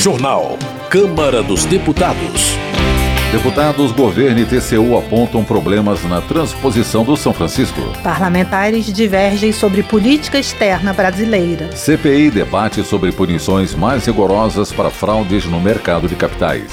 Jornal. Câmara dos Deputados. Deputados, governo e TCU apontam problemas na transposição do São Francisco. Parlamentares divergem sobre política externa brasileira. CPI debate sobre punições mais rigorosas para fraudes no mercado de capitais.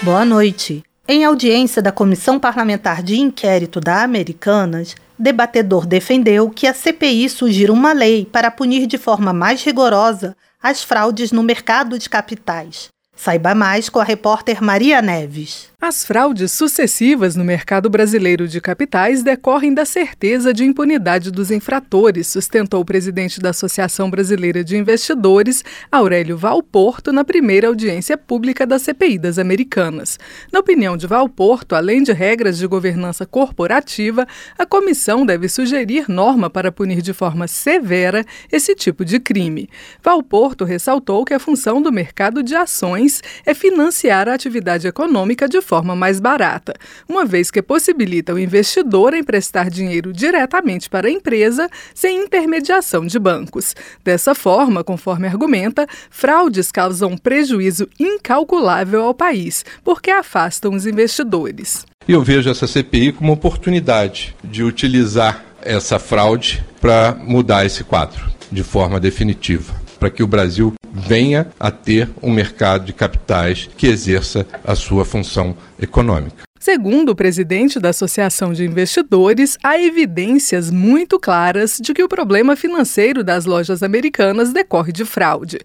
Boa noite. Em audiência da Comissão Parlamentar de Inquérito da Americanas, debatedor defendeu que a CPI sugira uma lei para punir de forma mais rigorosa as fraudes no mercado de capitais. Saiba mais com a repórter Maria Neves. As fraudes sucessivas no mercado brasileiro de capitais decorrem da certeza de impunidade dos infratores, sustentou o presidente da Associação Brasileira de Investidores, Aurélio Valporto, na primeira audiência pública da CPI das Americanas. Na opinião de Valporto, além de regras de governança corporativa, a comissão deve sugerir norma para punir de forma severa esse tipo de crime. Valporto ressaltou que a função do mercado de ações é financiar a atividade econômica de forma mais barata, uma vez que possibilita o investidor emprestar dinheiro diretamente para a empresa sem intermediação de bancos. Dessa forma, conforme argumenta, fraudes causam prejuízo incalculável ao país, porque afastam os investidores. Eu vejo essa CPI como oportunidade de utilizar essa fraude para mudar esse quadro de forma definitiva, para que o Brasil venha a ter um mercado de capitais que exerça a sua função econômica. Segundo o presidente da Associação de Investidores, há evidências muito claras de que o problema financeiro das lojas americanas decorre de fraude.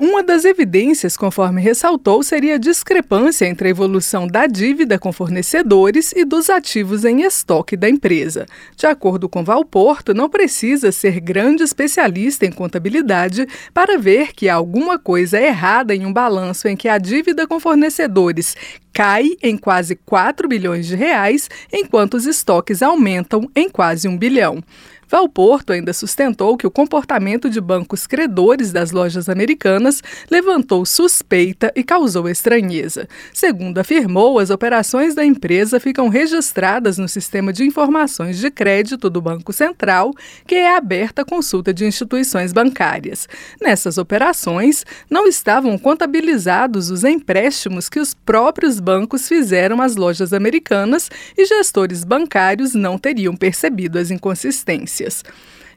Uma das evidências, conforme ressaltou, seria a discrepância entre a evolução da dívida com fornecedores e dos ativos em estoque da empresa. De acordo com Valporto, não precisa ser grande especialista em contabilidade para ver que há alguma coisa errada em um balanço em que a dívida com fornecedores cai em quase 4 bilhões de reais, enquanto os estoques aumentam em quase um bilhão. Valporto ainda sustentou que o comportamento de bancos credores das lojas americanas levantou suspeita e causou estranheza. Segundo afirmou, as operações da empresa ficam registradas no Sistema de Informações de Crédito do Banco Central, que é aberta à consulta de instituições bancárias. Nessas operações, não estavam contabilizados os empréstimos que os próprios bancos fizeram às lojas americanas e gestores bancários não teriam percebido as inconsistências notícias.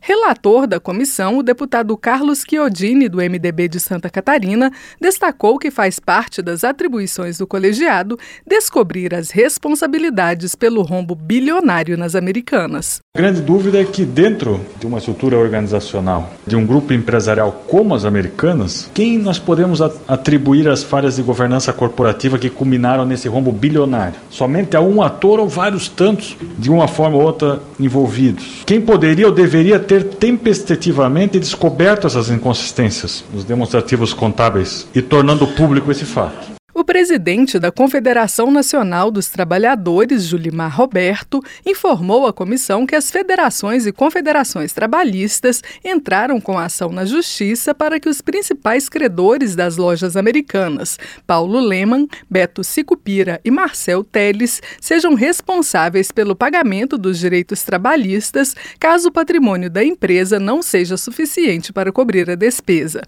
Relator da comissão, o deputado Carlos Chiodini, do MDB de Santa Catarina, destacou que faz parte das atribuições do colegiado descobrir as responsabilidades pelo rombo bilionário nas americanas. A grande dúvida é que, dentro de uma estrutura organizacional, de um grupo empresarial como as americanas, quem nós podemos atribuir as falhas de governança corporativa que culminaram nesse rombo bilionário? Somente a um ator ou vários tantos, de uma forma ou outra, envolvidos? Quem poderia ou deveria ter ter tempestivamente descoberto essas inconsistências nos demonstrativos contábeis e tornando público esse fato. O presidente da Confederação Nacional dos Trabalhadores, Julimar Roberto, informou à comissão que as federações e confederações trabalhistas entraram com ação na justiça para que os principais credores das lojas americanas, Paulo Leman, Beto Sicupira e Marcel Teles, sejam responsáveis pelo pagamento dos direitos trabalhistas caso o patrimônio da empresa não seja suficiente para cobrir a despesa.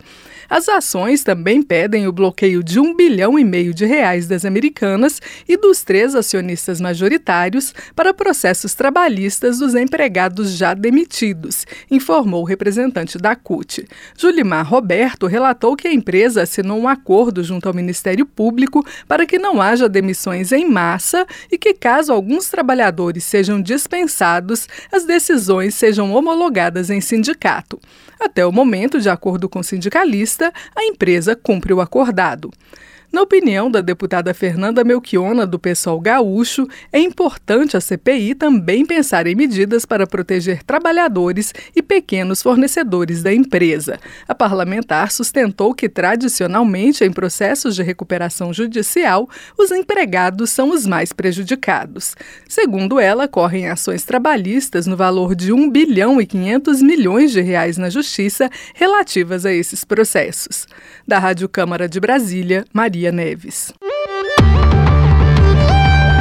As ações também pedem o bloqueio de um bilhão e meio de reais das americanas e dos três acionistas majoritários para processos trabalhistas dos empregados já demitidos, informou o representante da CUT. Julimar Roberto relatou que a empresa assinou um acordo junto ao Ministério Público para que não haja demissões em massa e que, caso alguns trabalhadores sejam dispensados, as decisões sejam homologadas em sindicato. Até o momento, de acordo com o sindicalista, a empresa cumpre o acordado. Na opinião da deputada Fernanda Melchiona, do PSOL gaúcho, é importante a CPI também pensar em medidas para proteger trabalhadores e pequenos fornecedores da empresa. A parlamentar sustentou que, tradicionalmente, em processos de recuperação judicial, os empregados são os mais prejudicados. Segundo ela, correm ações trabalhistas no valor de 1 bilhão e 500 milhões de reais na Justiça relativas a esses processos. Da Rádio Câmara de Brasília, Maria Maria Neves.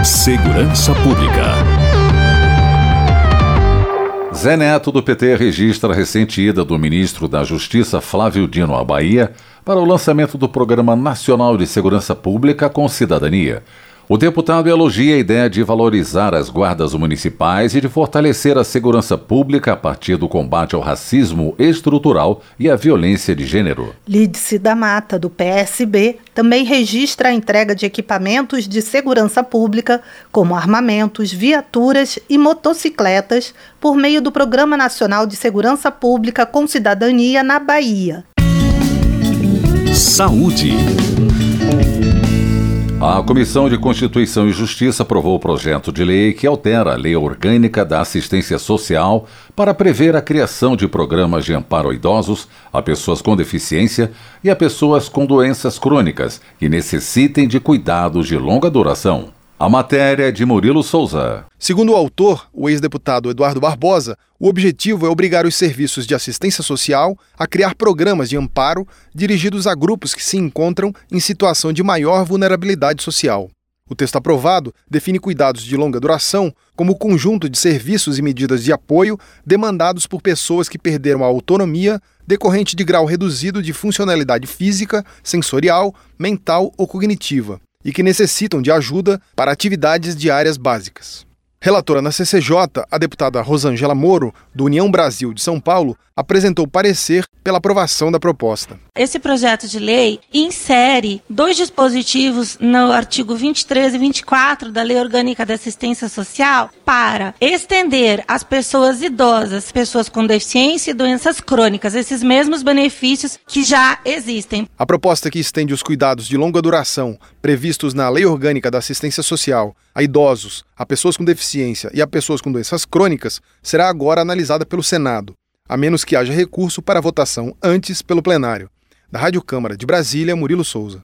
Segurança Pública. Zé Neto, do PT, registra a recente ida do ministro da Justiça, Flávio Dino, à Bahia, para o lançamento do Programa Nacional de Segurança Pública com Cidadania. O deputado elogia a ideia de valorizar as guardas municipais e de fortalecer a segurança pública a partir do combate ao racismo estrutural e à violência de gênero. Lídice da Mata, do PSB, também registra a entrega de equipamentos de segurança pública, como armamentos, viaturas e motocicletas, por meio do Programa Nacional de Segurança Pública com Cidadania na Bahia. Saúde. A Comissão de Constituição e Justiça aprovou o projeto de lei que altera a Lei Orgânica da Assistência Social para prever a criação de programas de amparo a idosos, a pessoas com deficiência e a pessoas com doenças crônicas que necessitem de cuidados de longa duração. A matéria é de Murilo Souza. Segundo o autor, o ex-deputado Eduardo Barbosa, o objetivo é obrigar os serviços de assistência social a criar programas de amparo dirigidos a grupos que se encontram em situação de maior vulnerabilidade social. O texto aprovado define cuidados de longa duração como o conjunto de serviços e medidas de apoio demandados por pessoas que perderam a autonomia decorrente de grau reduzido de funcionalidade física, sensorial, mental ou cognitiva e que necessitam de ajuda para atividades diárias básicas. Relatora na CCJ, a deputada Rosângela Moro, do União Brasil de São Paulo, apresentou parecer pela aprovação da proposta. Esse projeto de lei insere dois dispositivos no artigo 23 e 24 da Lei Orgânica da Assistência Social para estender às pessoas idosas, pessoas com deficiência e doenças crônicas, esses mesmos benefícios que já existem. A proposta que estende os cuidados de longa duração previstos na Lei Orgânica da Assistência Social a idosos, a pessoas com deficiência e a pessoas com doenças crônicas será agora analisada pelo Senado, a menos que haja recurso para votação antes pelo plenário. Da Rádio Câmara de Brasília, Murilo Souza.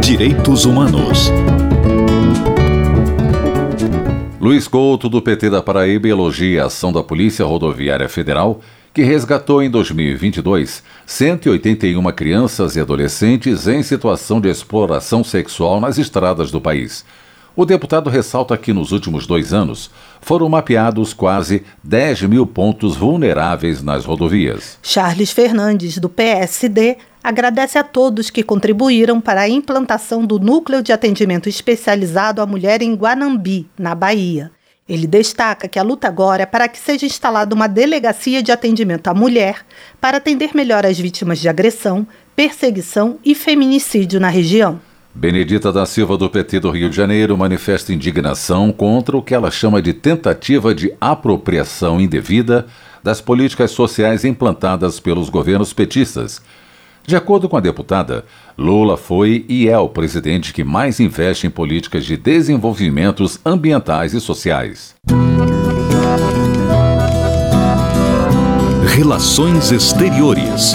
Direitos Humanos. Luiz Couto, do PT da Paraíba, elogia a ação da Polícia Rodoviária Federal que resgatou em 2022 181 crianças e adolescentes em situação de exploração sexual nas estradas do país. O deputado ressalta que nos últimos dois anos foram mapeados quase 10 mil pontos vulneráveis nas rodovias. Charles Fernandes, do PSD, agradece a todos que contribuíram para a implantação do Núcleo de Atendimento Especializado à Mulher em Guanambi, na Bahia. Ele destaca que a luta agora é para que seja instalada uma delegacia de atendimento à mulher para atender melhor as vítimas de agressão, perseguição e feminicídio na região. Benedita da Silva, do PT do Rio de Janeiro, manifesta indignação contra o que ela chama de tentativa de apropriação indevida das políticas sociais implantadas pelos governos petistas de acordo com a deputada, Lula foi e é o presidente que mais investe em políticas de desenvolvimentos ambientais e sociais. Relações Exteriores.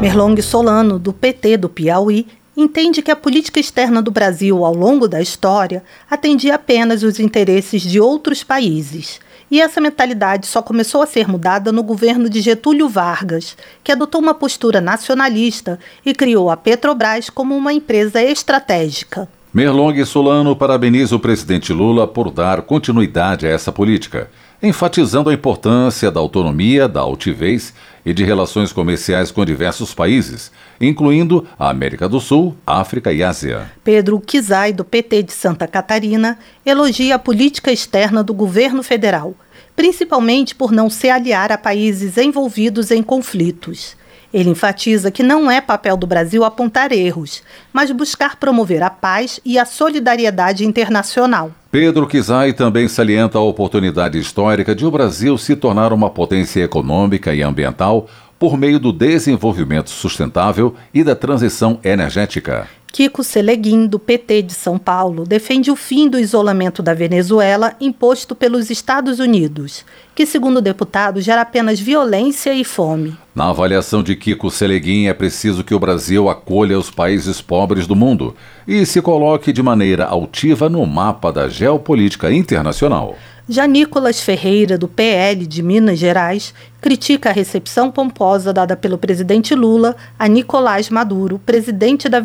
Merlong Solano, do PT do Piauí, entende que a política externa do Brasil ao longo da história atendia apenas os interesses de outros países e essa mentalidade só começou a ser mudada no governo de Getúlio Vargas, que adotou uma postura nacionalista e criou a Petrobras como uma empresa estratégica. Merlong Solano parabeniza o presidente Lula por dar continuidade a essa política, enfatizando a importância da autonomia, da altivez e de relações comerciais com diversos países, incluindo a América do Sul, África e Ásia. Pedro Kizai, do PT de Santa Catarina, elogia a política externa do governo federal, principalmente por não se aliar a países envolvidos em conflitos. Ele enfatiza que não é papel do Brasil apontar erros, mas buscar promover a paz e a solidariedade internacional. Pedro Kizai também salienta a oportunidade histórica de o Brasil se tornar uma potência econômica e ambiental por meio do desenvolvimento sustentável e da transição energética. Kiko Seleguin, do PT de São Paulo, defende o fim do isolamento da Venezuela imposto pelos Estados Unidos, que, segundo o deputado, gera apenas violência e fome. Na avaliação de Kiko Seleguin, é preciso que o Brasil acolha os países pobres do mundo e se coloque de maneira altiva no mapa da geopolítica internacional. Já Nicolas Ferreira, do PL de Minas Gerais, critica a recepção pomposa dada pelo presidente Lula a Nicolás Maduro, presidente da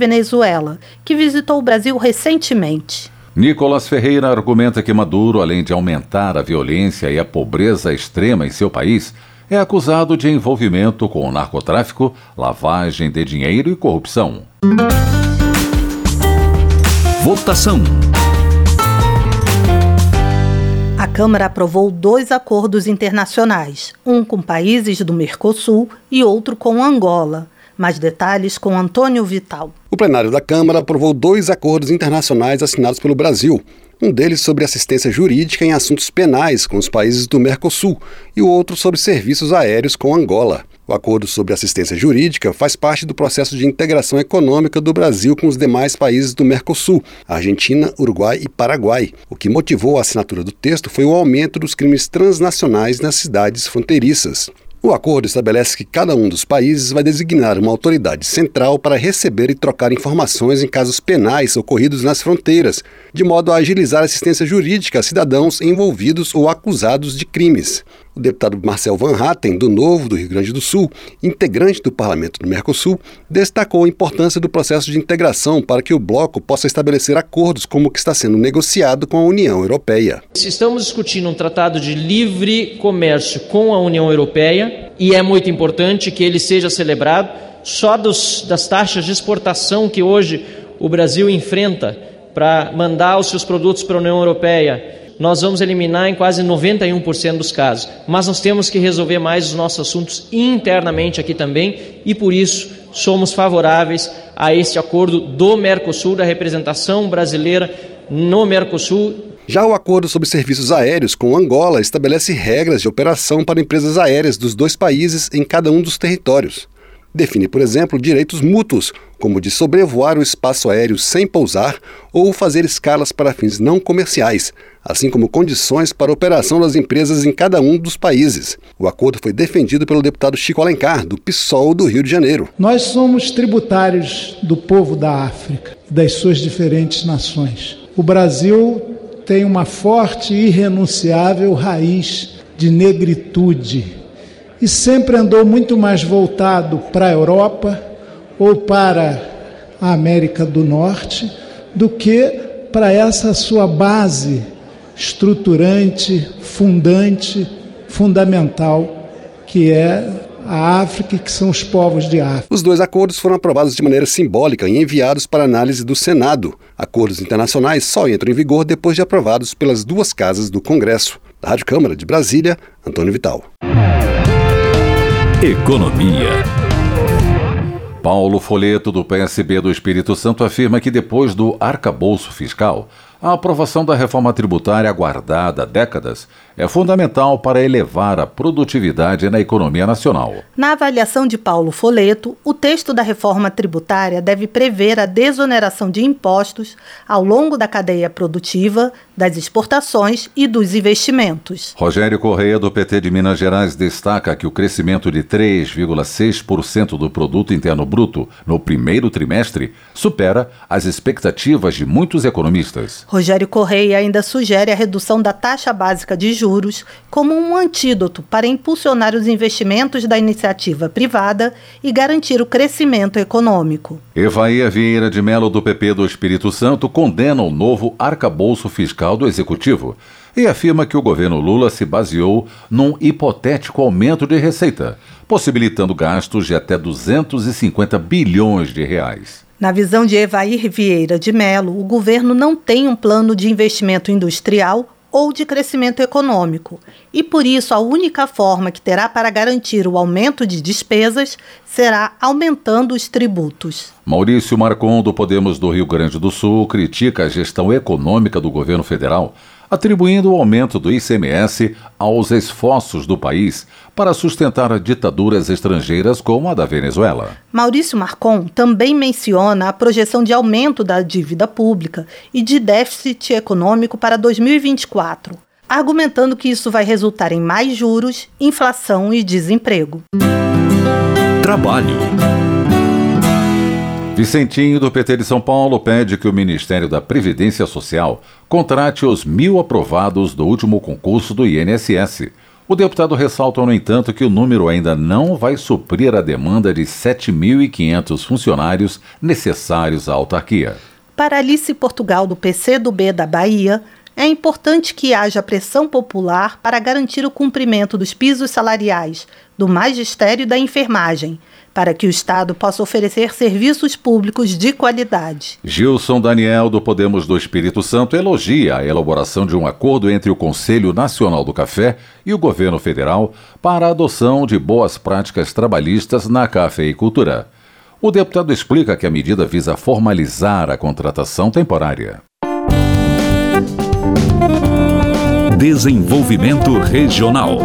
Venezuela, que visitou o Brasil recentemente. Nicolas Ferreira argumenta que Maduro, além de aumentar a violência e a pobreza extrema em seu país, é acusado de envolvimento com o narcotráfico, lavagem de dinheiro e corrupção. Votação. A Câmara aprovou dois acordos internacionais, um com países do Mercosul e outro com Angola. Mais detalhes com Antônio Vital. O plenário da Câmara aprovou dois acordos internacionais assinados pelo Brasil. Um deles sobre assistência jurídica em assuntos penais com os países do Mercosul e o outro sobre serviços aéreos com Angola. O acordo sobre assistência jurídica faz parte do processo de integração econômica do Brasil com os demais países do Mercosul, Argentina, Uruguai e Paraguai. O que motivou a assinatura do texto foi o aumento dos crimes transnacionais nas cidades fronteiriças. O acordo estabelece que cada um dos países vai designar uma autoridade central para receber e trocar informações em casos penais ocorridos nas fronteiras, de modo a agilizar assistência jurídica a cidadãos envolvidos ou acusados de crimes. O deputado Marcel Van Hatten, do Novo do Rio Grande do Sul, integrante do Parlamento do Mercosul, destacou a importância do processo de integração para que o bloco possa estabelecer acordos como o que está sendo negociado com a União Europeia. Estamos discutindo um tratado de livre comércio com a União Europeia e é muito importante que ele seja celebrado. Só dos, das taxas de exportação que hoje o Brasil enfrenta para mandar os seus produtos para a União Europeia nós vamos eliminar em quase 91% dos casos. Mas nós temos que resolver mais os nossos assuntos internamente aqui também e por isso somos favoráveis a este acordo do Mercosul, da representação brasileira no Mercosul. Já o acordo sobre serviços aéreos com Angola estabelece regras de operação para empresas aéreas dos dois países em cada um dos territórios. Define, por exemplo, direitos mútuos, como de sobrevoar o espaço aéreo sem pousar ou fazer escalas para fins não comerciais, assim como condições para operação das empresas em cada um dos países. O acordo foi defendido pelo deputado Chico Alencar, do PSOL do Rio de Janeiro. Nós somos tributários do povo da África das suas diferentes nações. O Brasil tem uma forte e irrenunciável raiz de negritude e sempre andou muito mais voltado para a Europa ou para a América do Norte do que para essa sua base estruturante, fundante, fundamental, que é a África que são os povos de África. Os dois acordos foram aprovados de maneira simbólica e enviados para análise do Senado. Acordos internacionais só entram em vigor depois de aprovados pelas duas casas do Congresso. Da Rádio Câmara de Brasília, Antônio Vital. Economia. Paulo Folheto, do PSB do Espírito Santo, afirma que depois do arcabouço fiscal, a aprovação da reforma tributária aguardada há décadas é fundamental para elevar a produtividade na economia nacional. Na avaliação de Paulo Foleto, o texto da reforma tributária deve prever a desoneração de impostos ao longo da cadeia produtiva, das exportações e dos investimentos. Rogério Correia, do PT de Minas Gerais, destaca que o crescimento de 3,6% do produto interno bruto no primeiro trimestre supera as expectativas de muitos economistas. Rogério Correia ainda sugere a redução da taxa básica de juros como um antídoto para impulsionar os investimentos da iniciativa privada e garantir o crescimento econômico. Evaíra Vieira de Melo, do PP do Espírito Santo, condena o novo arcabouço fiscal do Executivo e afirma que o governo Lula se baseou num hipotético aumento de receita, possibilitando gastos de até 250 bilhões de reais. Na visão de Evair Vieira de Melo, o governo não tem um plano de investimento industrial ou de crescimento econômico, e por isso a única forma que terá para garantir o aumento de despesas será aumentando os tributos. Maurício Marcon, do Podemos do Rio Grande do Sul, critica a gestão econômica do governo federal atribuindo o aumento do ICMS aos esforços do país para sustentar ditaduras estrangeiras como a da Venezuela. Maurício Marcon também menciona a projeção de aumento da dívida pública e de déficit econômico para 2024, argumentando que isso vai resultar em mais juros, inflação e desemprego. Trabalho. Vicentinho, do PT de São Paulo, pede que o Ministério da Previdência Social contrate os mil aprovados do último concurso do INSS. O deputado ressalta, no entanto, que o número ainda não vai suprir a demanda de 7.500 funcionários necessários à autarquia. Para Alice Portugal, do PCdoB da Bahia, é importante que haja pressão popular para garantir o cumprimento dos pisos salariais do magistério e da enfermagem, para que o Estado possa oferecer serviços públicos de qualidade. Gilson Daniel, do Podemos do Espírito Santo, elogia a elaboração de um acordo entre o Conselho Nacional do Café e o governo federal para a adoção de boas práticas trabalhistas na cafeicultura. O deputado explica que a medida visa formalizar a contratação temporária. Desenvolvimento Regional.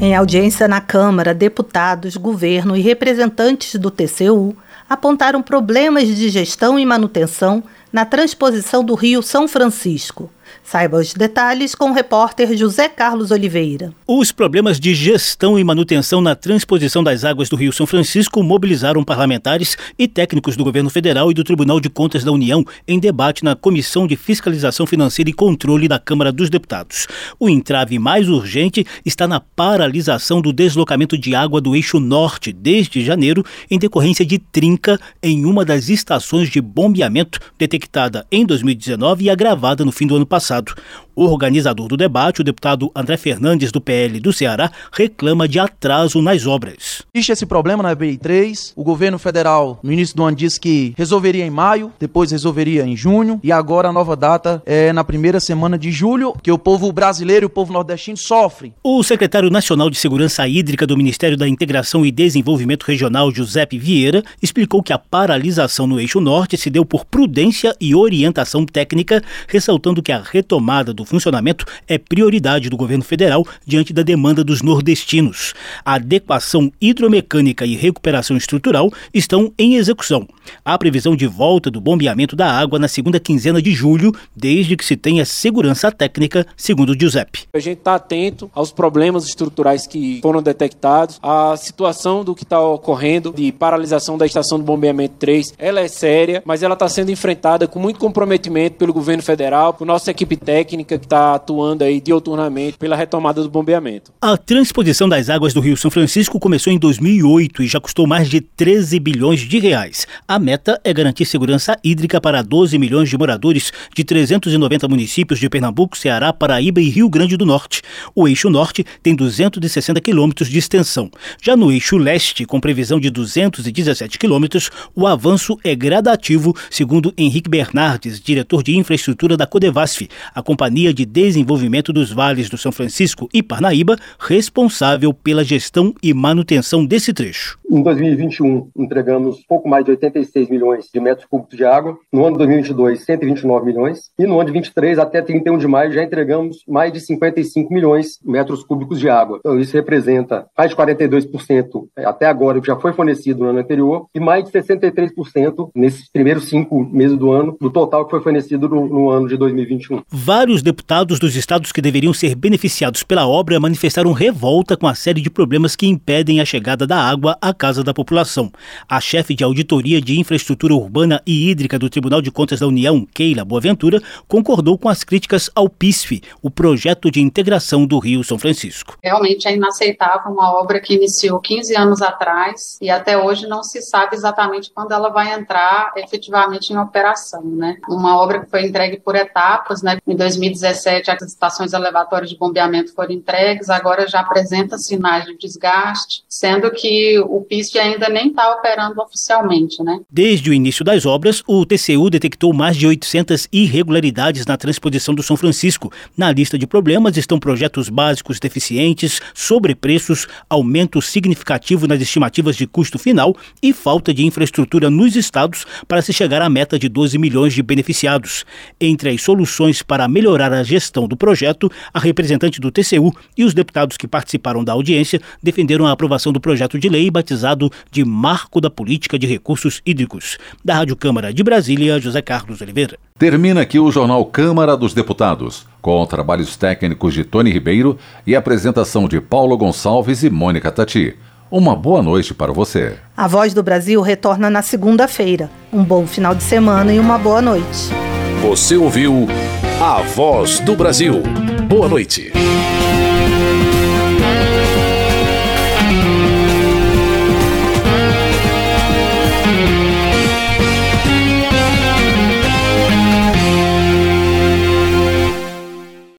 Em audiência na Câmara, deputados, governo e representantes do TCU apontaram problemas de gestão e manutenção na transposição do Rio São Francisco. Saiba os detalhes com o repórter José Carlos Oliveira. Os problemas de gestão e manutenção na transposição das águas do Rio São Francisco mobilizaram parlamentares e técnicos do governo federal e do Tribunal de Contas da União em debate na Comissão de Fiscalização Financeira e Controle da Câmara dos Deputados. O entrave mais urgente está na paralisação do deslocamento de água do eixo norte desde janeiro em decorrência de trinca em uma das estações de bombeamento detectada em 2019 e agravada no fim do ano passado. O organizador do debate, o deputado André Fernandes, do PL do Ceará, reclama de atraso nas obras. Existe esse problema na BI3. O governo federal, no início do ano, disse que resolveria em maio, depois resolveria em junho, e agora a nova data é na primeira semana de julho, que o povo brasileiro e o povo nordestino sofrem. O secretário nacional de Segurança Hídrica do Ministério da Integração e Desenvolvimento Regional, Giuseppe Vieira, explicou que a paralisação no eixo norte se deu por prudência e orientação técnica, ressaltando que a retomada do funcionamento é prioridade do governo federal diante da demanda dos nordestinos. A adequação hidromecânica e recuperação estrutural estão em execução. Há previsão de volta do bombeamento da água na segunda quinzena de julho, desde que se tenha segurança técnica, segundo o Giuseppe. A gente está atento aos problemas estruturais que foram detectados, a situação do que está ocorrendo de paralisação da estação do bombeamento 3, ela é séria, mas ela está sendo enfrentada com muito comprometimento pelo governo federal, por nossa equipe técnica que está atuando aí dioturnamente pela retomada do bombeamento. A transposição das águas do Rio São Francisco começou em 2008 e já custou mais de 13 bilhões de reais. A meta é garantir segurança hídrica para 12 milhões de moradores de 390 municípios de Pernambuco, Ceará, Paraíba e Rio Grande do Norte. O eixo norte tem 260 quilômetros de extensão. Já no eixo leste, com previsão de 217 quilômetros, o avanço é gradativo, segundo Henrique Bernardes, diretor de infraestrutura da Codevasf, a companhia de Desenvolvimento dos Vales do São Francisco e Parnaíba, responsável pela gestão e manutenção desse trecho. Em 2021, entregamos pouco mais de 86 milhões de metros cúbicos de água. No ano de 2022, 129 milhões. E no ano de 23 até 31 de maio já entregamos mais de 55 milhões de metros cúbicos de água. Então isso representa mais de 42% até agora, que já foi fornecido no ano anterior, e mais de 63% nesses primeiros cinco meses do ano, do total que foi fornecido no, no ano de 2021. Vários deputados dos estados que deveriam ser beneficiados pela obra manifestaram revolta com a série de problemas que impedem a chegada da água à casa da população. A chefe de auditoria de infraestrutura urbana e hídrica do Tribunal de Contas da União, Keila Boaventura, concordou com as críticas ao PISF, o projeto de integração do Rio São Francisco. Realmente é inaceitável uma obra que iniciou 15 anos atrás e até hoje não se sabe exatamente quando ela vai entrar efetivamente em operação, né? Uma obra que foi entregue por etapas, né? Em 2017 as estações elevatórias de bombeamento foram entregues, agora já apresenta sinais de desgaste, sendo que o PISF ainda nem está operando oficialmente, né? Desde o início das obras, o TCU detectou mais de 800 irregularidades na transposição do São Francisco. Na lista de problemas estão projetos básicos deficientes, sobrepreços, aumento significativo nas estimativas de custo final e falta de infraestrutura nos estados para se chegar à meta de 12 milhões de beneficiados. Entre as soluções para melhorar a gestão do projeto, a representante do TCU e os deputados que participaram da audiência defenderam a aprovação do projeto de lei batizado de Marco da Política de Recursos Hídricos. Da Rádio Câmara de Brasília, José Carlos Oliveira. Termina aqui o Jornal Câmara dos Deputados, com trabalhos técnicos de Tony Ribeiro e apresentação de Paulo Gonçalves e Mônica Tati. Uma boa noite para você. A Voz do Brasil retorna na segunda-feira. Um bom final de semana e uma boa noite. Você ouviu A Voz do Brasil. Boa noite.